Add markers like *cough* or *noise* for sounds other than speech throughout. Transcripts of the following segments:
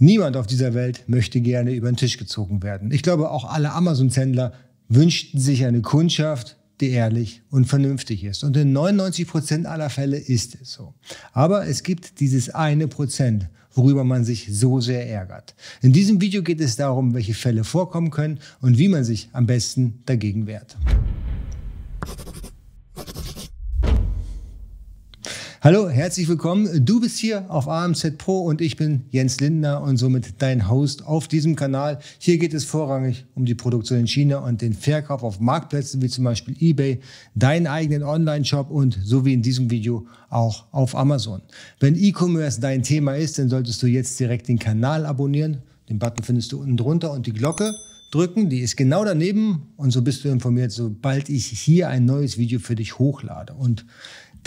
Niemand auf dieser Welt möchte gerne über den Tisch gezogen werden. Ich glaube, auch alle Amazon-Händler wünschten sich eine Kundschaft, die ehrlich und vernünftig ist. Und in 99 Prozent aller Fälle ist es so. Aber es gibt dieses eine Prozent, worüber man sich so sehr ärgert. In diesem Video geht es darum, welche Fälle vorkommen können und wie man sich am besten dagegen wehrt. Hallo, herzlich willkommen. Du bist hier auf AMZ Pro und ich bin Jens Lindner und somit dein Host auf diesem Kanal. Hier geht es vorrangig um die Produktion in China und den Verkauf auf Marktplätzen wie zum Beispiel eBay, deinen eigenen Online-Shop und so wie in diesem Video auch auf Amazon. Wenn E-Commerce dein Thema ist, dann solltest du jetzt direkt den Kanal abonnieren. Den Button findest du unten drunter und die Glocke drücken. Die ist genau daneben und so bist du informiert, sobald ich hier ein neues Video für dich hochlade. Und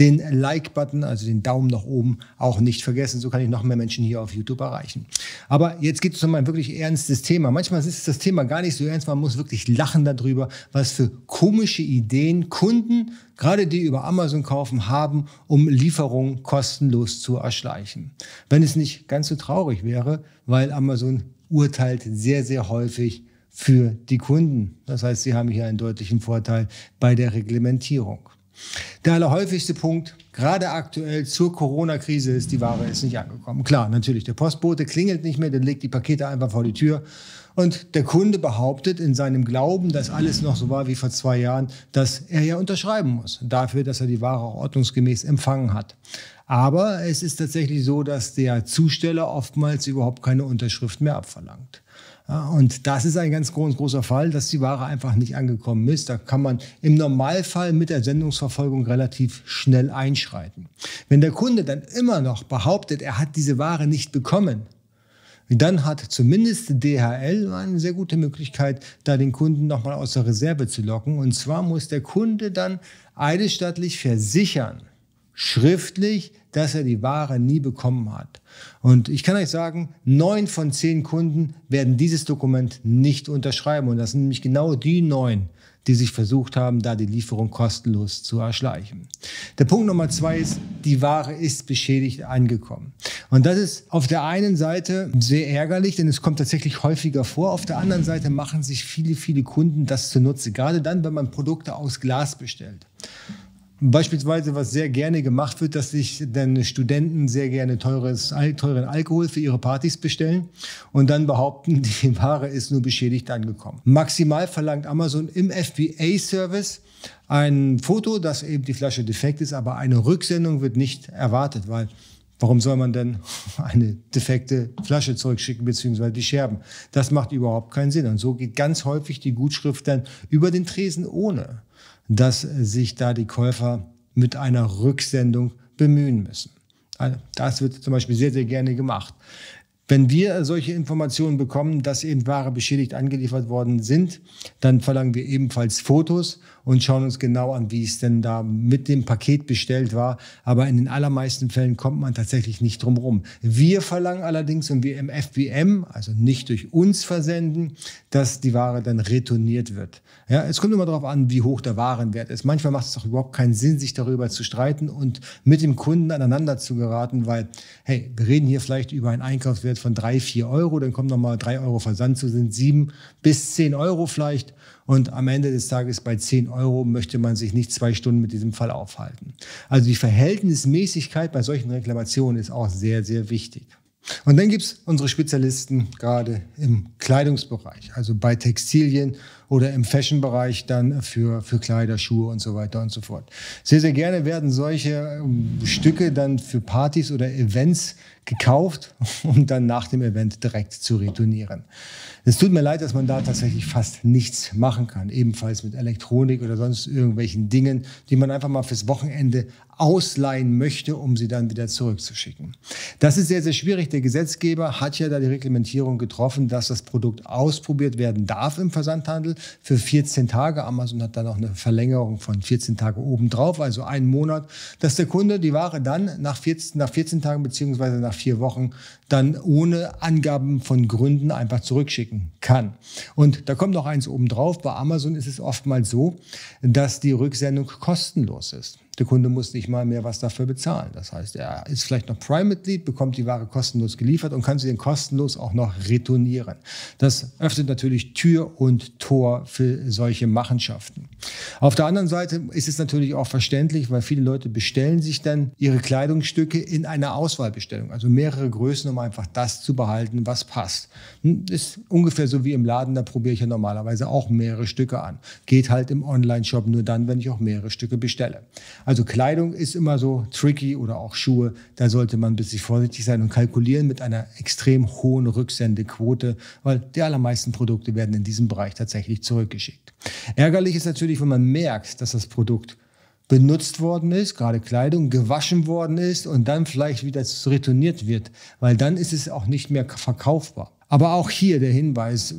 den Like-Button, also den Daumen nach oben, auch nicht vergessen. So kann ich noch mehr Menschen hier auf YouTube erreichen. Aber jetzt geht es um ein wirklich ernstes Thema. Manchmal ist das Thema gar nicht so ernst. Man muss wirklich lachen darüber, was für komische Ideen Kunden, gerade die über Amazon kaufen, haben, um Lieferungen kostenlos zu erschleichen. Wenn es nicht ganz so traurig wäre, weil Amazon urteilt sehr, sehr häufig für die Kunden. Das heißt, sie haben hier einen deutlichen Vorteil bei der Reglementierung. Der allerhäufigste Punkt, gerade aktuell zur Corona-Krise, ist, die Ware ist nicht angekommen. Klar, natürlich, der Postbote klingelt nicht mehr, der legt die Pakete einfach vor die Tür. Und der Kunde behauptet in seinem Glauben, dass alles noch so war wie vor zwei Jahren, dass er ja unterschreiben muss dafür, dass er die Ware auch ordnungsgemäß empfangen hat. Aber es ist tatsächlich so, dass der Zusteller oftmals überhaupt keine Unterschrift mehr abverlangt. Und das ist ein ganz groß, großer Fall, dass die Ware einfach nicht angekommen ist. Da kann man im Normalfall mit der Sendungsverfolgung relativ schnell einschreiten. Wenn der Kunde dann immer noch behauptet, er hat diese Ware nicht bekommen, dann hat zumindest DHL eine sehr gute Möglichkeit, da den Kunden nochmal aus der Reserve zu locken. Und zwar muss der Kunde dann eidesstattlich versichern, schriftlich, dass er die Ware nie bekommen hat. Und ich kann euch sagen, neun von zehn Kunden werden dieses Dokument nicht unterschreiben. Und das sind nämlich genau die neun, die sich versucht haben, da die Lieferung kostenlos zu erschleichen. Der Punkt Nummer zwei ist, die Ware ist beschädigt angekommen. Und das ist auf der einen Seite sehr ärgerlich, denn es kommt tatsächlich häufiger vor. Auf der anderen Seite machen sich viele, viele Kunden das zunutze. Gerade dann, wenn man Produkte aus Glas bestellt. Beispielsweise, was sehr gerne gemacht wird, dass sich dann Studenten sehr gerne teures, teuren Alkohol für ihre Partys bestellen und dann behaupten, *laughs* die Ware ist nur beschädigt angekommen. Maximal verlangt Amazon im FBA-Service ein Foto, dass eben die Flasche defekt ist, aber eine Rücksendung wird nicht erwartet, weil Warum soll man denn *laughs* eine defekte Flasche zurückschicken, beziehungsweise die Scherben? Das macht überhaupt keinen Sinn. Und so geht ganz häufig die Gutschrift dann über den Tresen ohne dass sich da die Käufer mit einer Rücksendung bemühen müssen. Also das wird zum Beispiel sehr, sehr gerne gemacht. Wenn wir solche Informationen bekommen, dass eben Ware beschädigt angeliefert worden sind, dann verlangen wir ebenfalls Fotos und schauen uns genau an, wie es denn da mit dem Paket bestellt war. Aber in den allermeisten Fällen kommt man tatsächlich nicht drum rum. Wir verlangen allerdings und wir im FBM, also nicht durch uns versenden, dass die Ware dann retourniert wird. Ja, es kommt immer darauf an, wie hoch der Warenwert ist. Manchmal macht es auch überhaupt keinen Sinn, sich darüber zu streiten und mit dem Kunden aneinander zu geraten, weil, hey, wir reden hier vielleicht über einen Einkaufswert von drei, vier Euro, dann kommt nochmal drei Euro Versand zu, sind sieben bis zehn Euro vielleicht. Und am Ende des Tages bei zehn Euro möchte man sich nicht zwei Stunden mit diesem Fall aufhalten. Also die Verhältnismäßigkeit bei solchen Reklamationen ist auch sehr, sehr wichtig. Und dann gibt's unsere Spezialisten gerade im Kleidungsbereich, also bei Textilien oder im Fashion-Bereich dann für, für Kleider, Schuhe und so weiter und so fort. Sehr, sehr gerne werden solche ähm, Stücke dann für Partys oder Events gekauft, *laughs* um dann nach dem Event direkt zu retournieren. Es tut mir leid, dass man da tatsächlich fast nichts machen kann. Ebenfalls mit Elektronik oder sonst irgendwelchen Dingen, die man einfach mal fürs Wochenende ausleihen möchte, um sie dann wieder zurückzuschicken. Das ist sehr, sehr schwierig. Der Gesetzgeber hat ja da die Reglementierung getroffen, dass das Produkt ausprobiert werden darf im Versandhandel für 14 Tage. Amazon hat dann noch eine Verlängerung von 14 Tagen obendrauf, also einen Monat, dass der Kunde die Ware dann nach 14, nach 14 Tagen beziehungsweise nach vier Wochen dann ohne Angaben von Gründen einfach zurückschicken kann. Und da kommt noch eins obendrauf. Bei Amazon ist es oftmals so, dass die Rücksendung kostenlos ist. Der Kunde muss nicht mal mehr was dafür bezahlen. Das heißt, er ist vielleicht noch Prime-Mitglied, bekommt die Ware kostenlos geliefert und kann sie dann kostenlos auch noch retournieren. Das öffnet natürlich Tür und Tor für solche Machenschaften. Auf der anderen Seite ist es natürlich auch verständlich, weil viele Leute bestellen sich dann ihre Kleidungsstücke in einer Auswahlbestellung, also mehrere Größen, um einfach das zu behalten, was passt. Hm, ist ungefähr so wie im Laden, da probiere ich ja normalerweise auch mehrere Stücke an. Geht halt im Online-Shop nur dann, wenn ich auch mehrere Stücke bestelle. Also Kleidung ist immer so tricky oder auch Schuhe. Da sollte man ein bisschen vorsichtig sein und kalkulieren mit einer extrem hohen Rücksendequote, weil die allermeisten Produkte werden in diesem Bereich tatsächlich zurückgeschickt. Ärgerlich ist natürlich, wenn man merkt, dass das Produkt benutzt worden ist, gerade Kleidung, gewaschen worden ist und dann vielleicht wieder retourniert wird, weil dann ist es auch nicht mehr verkaufbar. Aber auch hier der Hinweis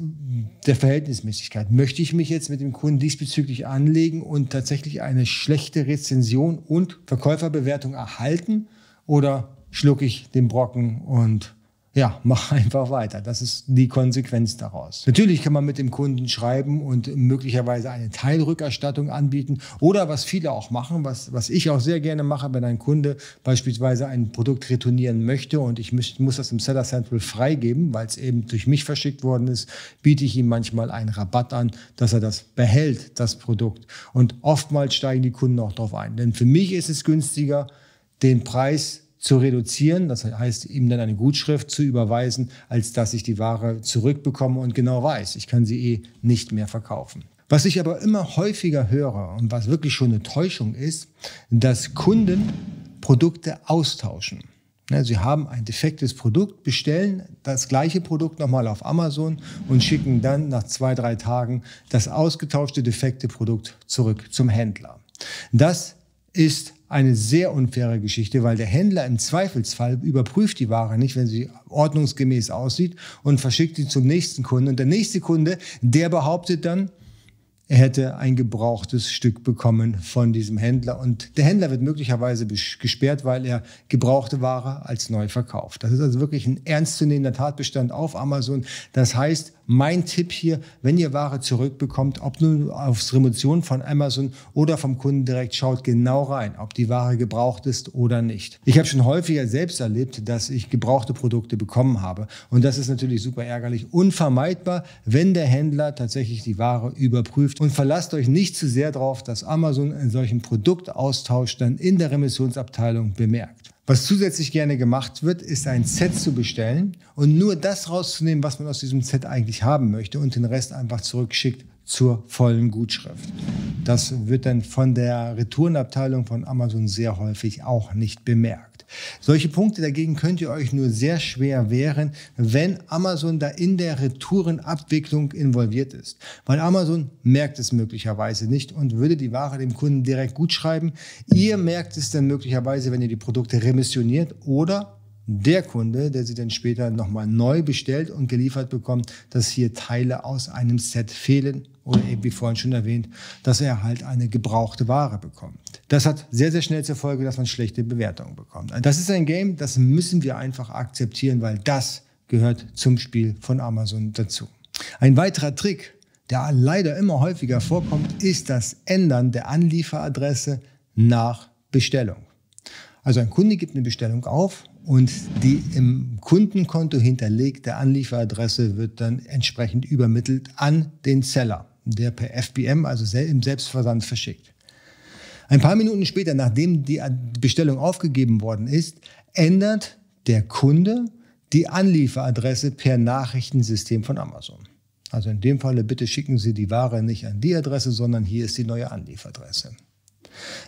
der Verhältnismäßigkeit. Möchte ich mich jetzt mit dem Kunden diesbezüglich anlegen und tatsächlich eine schlechte Rezension und Verkäuferbewertung erhalten oder schlucke ich den Brocken und ja, *laughs* mach einfach weiter. Das ist die Konsequenz daraus. Natürlich kann man mit dem Kunden schreiben und möglicherweise eine Teilrückerstattung anbieten oder was viele auch machen, was, was ich auch sehr gerne mache, wenn ein Kunde beispielsweise ein Produkt retournieren möchte und ich muss, muss das im Seller Central freigeben, weil es eben durch mich verschickt worden ist, biete ich ihm manchmal einen Rabatt an, dass er das behält, das Produkt. Und oftmals steigen die Kunden auch darauf ein. Denn für mich ist es günstiger, den Preis zu reduzieren, das heißt ihm dann eine Gutschrift zu überweisen, als dass ich die Ware zurückbekomme und genau weiß, ich kann sie eh nicht mehr verkaufen. Was ich aber immer häufiger höre und was wirklich schon eine Täuschung ist, dass Kunden Produkte austauschen. Sie haben ein defektes Produkt, bestellen das gleiche Produkt nochmal auf Amazon und schicken dann nach zwei, drei Tagen das ausgetauschte defekte Produkt zurück zum Händler. Das ist eine sehr unfaire Geschichte, weil der Händler im Zweifelsfall überprüft die Ware nicht, wenn sie ordnungsgemäß aussieht und verschickt sie zum nächsten Kunden. Und der nächste Kunde, der behauptet dann, er hätte ein gebrauchtes Stück bekommen von diesem Händler. Und der Händler wird möglicherweise gesperrt, weil er gebrauchte Ware als neu verkauft. Das ist also wirklich ein ernstzunehmender Tatbestand auf Amazon. Das heißt, mein Tipp hier, wenn ihr Ware zurückbekommt, ob nun aufs Remotion von Amazon oder vom Kunden direkt, schaut genau rein, ob die Ware gebraucht ist oder nicht. Ich habe schon häufiger selbst erlebt, dass ich gebrauchte Produkte bekommen habe. Und das ist natürlich super ärgerlich. Unvermeidbar, wenn der Händler tatsächlich die Ware überprüft. Und verlasst euch nicht zu sehr darauf, dass Amazon einen solchen Produktaustausch dann in der Remissionsabteilung bemerkt. Was zusätzlich gerne gemacht wird, ist ein Set zu bestellen und nur das rauszunehmen, was man aus diesem Set eigentlich haben möchte und den Rest einfach zurückschickt zur vollen Gutschrift. Das wird dann von der Retourenabteilung von Amazon sehr häufig auch nicht bemerkt. Solche Punkte dagegen könnt ihr euch nur sehr schwer wehren, wenn Amazon da in der Retourenabwicklung involviert ist. Weil Amazon merkt es möglicherweise nicht und würde die Ware dem Kunden direkt gut schreiben. Ihr merkt es dann möglicherweise, wenn ihr die Produkte remissioniert oder der Kunde, der sie dann später nochmal neu bestellt und geliefert bekommt, dass hier Teile aus einem Set fehlen oder eben wie vorhin schon erwähnt, dass er halt eine gebrauchte Ware bekommt. Das hat sehr, sehr schnell zur Folge, dass man schlechte Bewertungen bekommt. Das ist ein Game, das müssen wir einfach akzeptieren, weil das gehört zum Spiel von Amazon dazu. Ein weiterer Trick, der leider immer häufiger vorkommt, ist das Ändern der Anlieferadresse nach Bestellung. Also ein Kunde gibt eine Bestellung auf und die im Kundenkonto hinterlegte Anlieferadresse wird dann entsprechend übermittelt an den Seller, der per FBM, also im Selbstversand, verschickt. Ein paar Minuten später, nachdem die Bestellung aufgegeben worden ist, ändert der Kunde die Anlieferadresse per Nachrichtensystem von Amazon. Also in dem Falle bitte schicken Sie die Ware nicht an die Adresse, sondern hier ist die neue Anlieferadresse.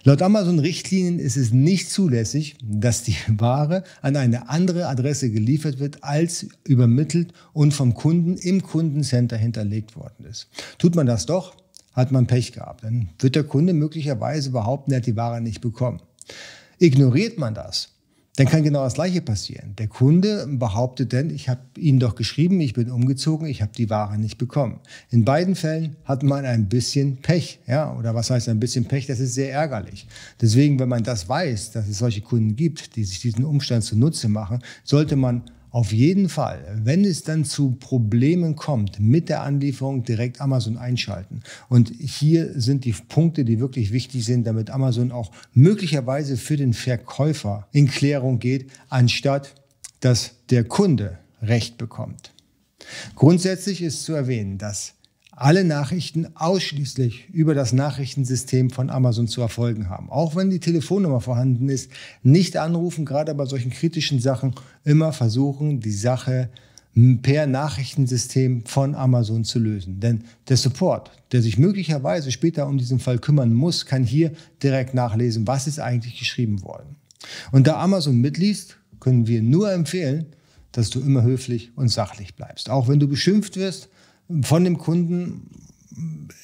Laut Amazon-Richtlinien ist es nicht zulässig, dass die Ware an eine andere Adresse geliefert wird, als übermittelt und vom Kunden im Kundencenter hinterlegt worden ist. Tut man das doch, hat man Pech gehabt. Dann wird der Kunde möglicherweise behaupten, er hat die Ware nicht bekommen. Ignoriert man das, dann kann genau das Gleiche passieren. Der Kunde behauptet dann, ich habe Ihnen doch geschrieben, ich bin umgezogen, ich habe die Ware nicht bekommen. In beiden Fällen hat man ein bisschen Pech. Ja? Oder was heißt ein bisschen Pech? Das ist sehr ärgerlich. Deswegen, wenn man das weiß, dass es solche Kunden gibt, die sich diesen Umstand zunutze machen, sollte man auf jeden Fall, wenn es dann zu Problemen kommt mit der Anlieferung, direkt Amazon einschalten. Und hier sind die Punkte, die wirklich wichtig sind, damit Amazon auch möglicherweise für den Verkäufer in Klärung geht, anstatt dass der Kunde Recht bekommt. Grundsätzlich ist zu erwähnen, dass alle Nachrichten ausschließlich über das Nachrichtensystem von Amazon zu erfolgen haben. Auch wenn die Telefonnummer vorhanden ist, nicht anrufen, gerade bei solchen kritischen Sachen, immer versuchen, die Sache per Nachrichtensystem von Amazon zu lösen. Denn der Support, der sich möglicherweise später um diesen Fall kümmern muss, kann hier direkt nachlesen, was ist eigentlich geschrieben worden. Und da Amazon mitliest, können wir nur empfehlen, dass du immer höflich und sachlich bleibst. Auch wenn du beschimpft wirst, von dem Kunden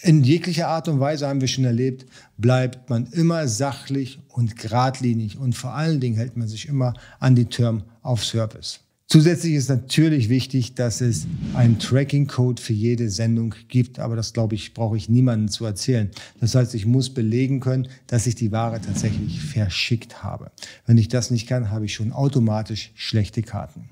in jeglicher Art und Weise haben wir schon erlebt, bleibt man immer sachlich und geradlinig und vor allen Dingen hält man sich immer an die Term of Service. Zusätzlich ist natürlich wichtig, dass es einen Tracking-Code für jede Sendung gibt, aber das glaube ich, brauche ich niemandem zu erzählen. Das heißt, ich muss belegen können, dass ich die Ware tatsächlich verschickt habe. Wenn ich das nicht kann, habe ich schon automatisch schlechte Karten.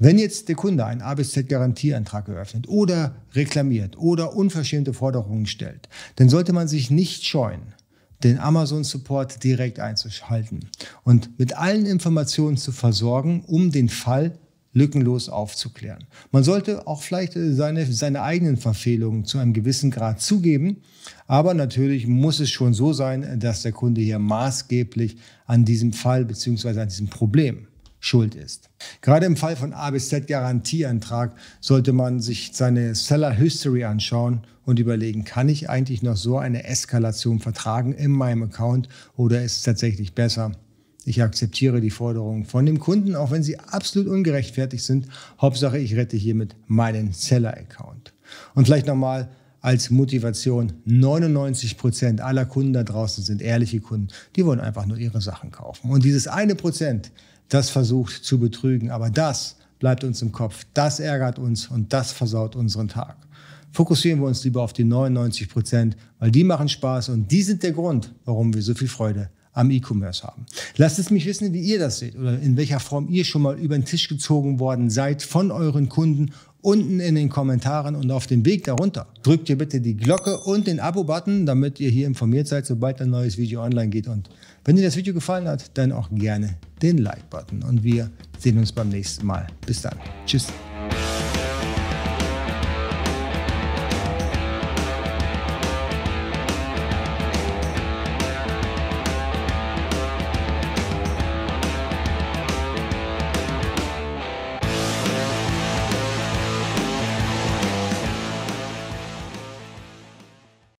Wenn jetzt der Kunde einen A bis Z Garantieantrag eröffnet oder reklamiert oder unverschämte Forderungen stellt, dann sollte man sich nicht scheuen, den Amazon Support direkt einzuschalten und mit allen Informationen zu versorgen, um den Fall lückenlos aufzuklären. Man sollte auch vielleicht seine, seine eigenen Verfehlungen zu einem gewissen Grad zugeben, aber natürlich muss es schon so sein, dass der Kunde hier maßgeblich an diesem Fall bzw. an diesem Problem schuld ist. Gerade im Fall von A bis Z Garantieantrag sollte man sich seine Seller History anschauen und überlegen, kann ich eigentlich noch so eine Eskalation vertragen in meinem Account oder ist es tatsächlich besser, ich akzeptiere die Forderungen von dem Kunden, auch wenn sie absolut ungerechtfertigt sind. Hauptsache, ich rette hiermit meinen Seller-Account. Und vielleicht nochmal als Motivation, 99 Prozent aller Kunden da draußen sind ehrliche Kunden. Die wollen einfach nur ihre Sachen kaufen. Und dieses eine Prozent, das versucht zu betrügen. Aber das bleibt uns im Kopf, das ärgert uns und das versaut unseren Tag. Fokussieren wir uns lieber auf die 99 Prozent, weil die machen Spaß und die sind der Grund, warum wir so viel Freude am E-Commerce haben. Lasst es mich wissen, wie ihr das seht oder in welcher Form ihr schon mal über den Tisch gezogen worden seid von euren Kunden unten in den Kommentaren und auf dem Weg darunter. Drückt ihr bitte die Glocke und den Abo-Button, damit ihr hier informiert seid, sobald ein neues Video online geht. Und wenn dir das Video gefallen hat, dann auch gerne den Like-Button. Und wir sehen uns beim nächsten Mal. Bis dann. Tschüss.